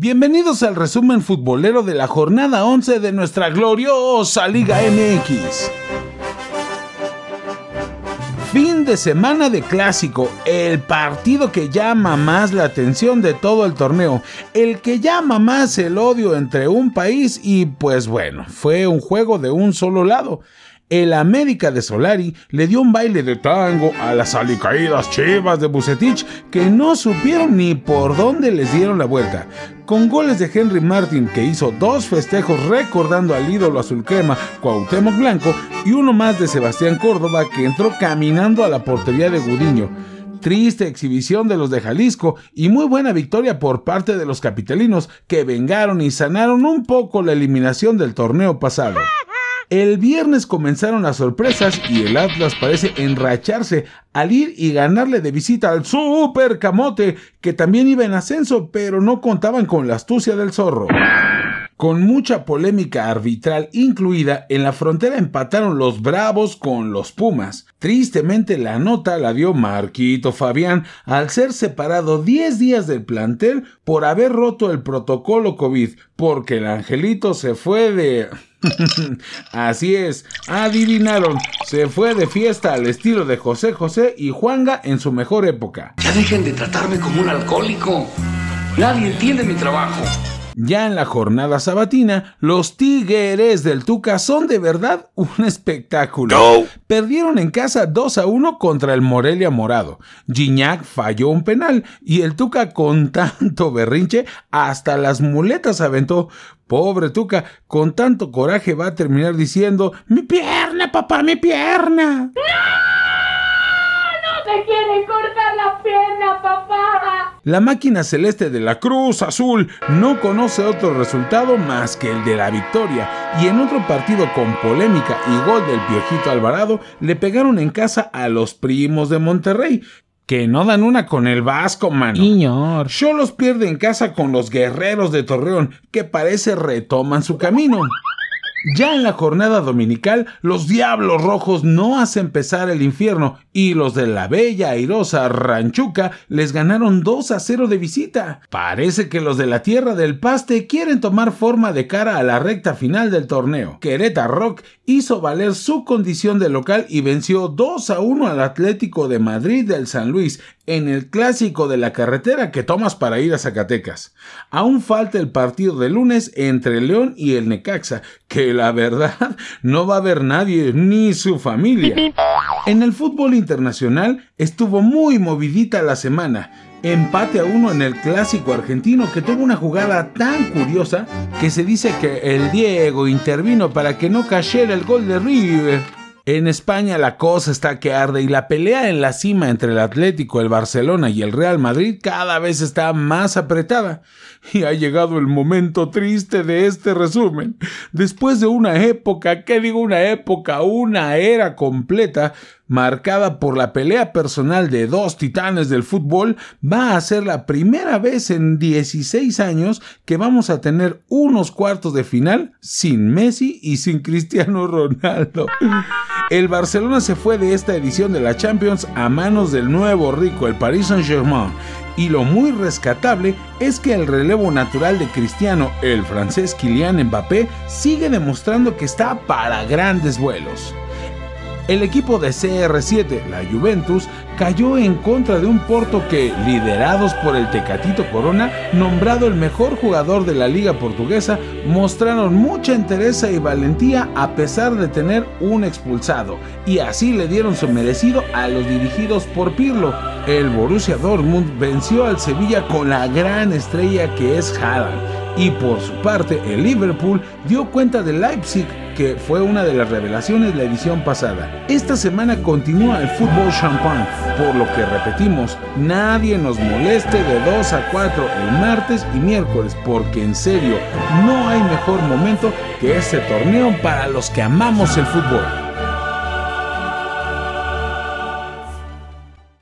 Bienvenidos al resumen futbolero de la jornada 11 de nuestra gloriosa Liga MX. Fin de semana de clásico, el partido que llama más la atención de todo el torneo, el que llama más el odio entre un país y pues bueno, fue un juego de un solo lado el América de Solari le dio un baile de tango a las alicaídas chivas de Bucetich que no supieron ni por dónde les dieron la vuelta. Con goles de Henry Martin que hizo dos festejos recordando al ídolo azul crema Cuauhtémoc Blanco y uno más de Sebastián Córdoba que entró caminando a la portería de Gudiño triste exhibición de los de Jalisco y muy buena victoria por parte de los capitalinos que vengaron y sanaron un poco la eliminación del torneo pasado. El viernes comenzaron las sorpresas y el Atlas parece enracharse al ir y ganarle de visita al Super Camote, que también iba en ascenso, pero no contaban con la astucia del zorro. Con mucha polémica arbitral incluida, en la frontera empataron los Bravos con los Pumas. Tristemente la nota la dio Marquito Fabián al ser separado 10 días del plantel por haber roto el protocolo COVID, porque el angelito se fue de... Así es, adivinaron, se fue de fiesta al estilo de José José y Juanga en su mejor época. Ya dejen de tratarme como un alcohólico. Nadie entiende mi trabajo. Ya en la jornada sabatina, los Tigres del Tuca son de verdad un espectáculo. Perdieron en casa 2 a 1 contra el Morelia Morado. Gignac falló un penal y el Tuca con tanto berrinche hasta las muletas aventó. Pobre Tuca, con tanto coraje va a terminar diciendo, mi pierna, papá, mi pierna. ¡No! ¡Me quieren cortar la pierna, papá! La máquina celeste de la Cruz Azul no conoce otro resultado más que el de la victoria y en otro partido con polémica y gol del Piojito Alvarado le pegaron en casa a los primos de Monterrey, que no dan una con el Vasco, mano. Señor. los pierde en casa con los guerreros de Torreón, que parece retoman su camino. Ya en la jornada dominical, los Diablos Rojos no hacen pesar el infierno y los de la bella airosa Ranchuca les ganaron 2 a 0 de visita. Parece que los de la Tierra del Paste quieren tomar forma de cara a la recta final del torneo. Querétaro Rock hizo valer su condición de local y venció 2 a 1 al Atlético de Madrid del San Luis en el clásico de la carretera que tomas para ir a Zacatecas. Aún falta el partido de lunes entre León y el Necaxa, que la verdad no va a haber nadie ni su familia. En el fútbol internacional estuvo muy movidita la semana. Empate a uno en el clásico argentino que tuvo una jugada tan curiosa que se dice que el Diego intervino para que no cayera el gol de River. En España la cosa está que arde y la pelea en la cima entre el Atlético, el Barcelona y el Real Madrid cada vez está más apretada. Y ha llegado el momento triste de este resumen. Después de una época, ¿qué digo una época? Una era completa marcada por la pelea personal de dos titanes del fútbol, va a ser la primera vez en 16 años que vamos a tener unos cuartos de final sin Messi y sin Cristiano Ronaldo. El Barcelona se fue de esta edición de la Champions a manos del nuevo rico, el Paris Saint-Germain. Y lo muy rescatable es que el relevo natural de Cristiano, el francés Kylian Mbappé, sigue demostrando que está para grandes vuelos. El equipo de CR7, la Juventus, cayó en contra de un Porto que, liderados por el Tecatito Corona, nombrado el mejor jugador de la liga portuguesa, mostraron mucha entereza y valentía a pesar de tener un expulsado, y así le dieron su merecido a los dirigidos por Pirlo. El Borussia Dortmund venció al Sevilla con la gran estrella que es Haaland, y por su parte el Liverpool dio cuenta de Leipzig que fue una de las revelaciones de la edición pasada. Esta semana continúa el fútbol champán, por lo que repetimos, nadie nos moleste de 2 a 4 el martes y miércoles, porque en serio, no hay mejor momento que este torneo para los que amamos el fútbol.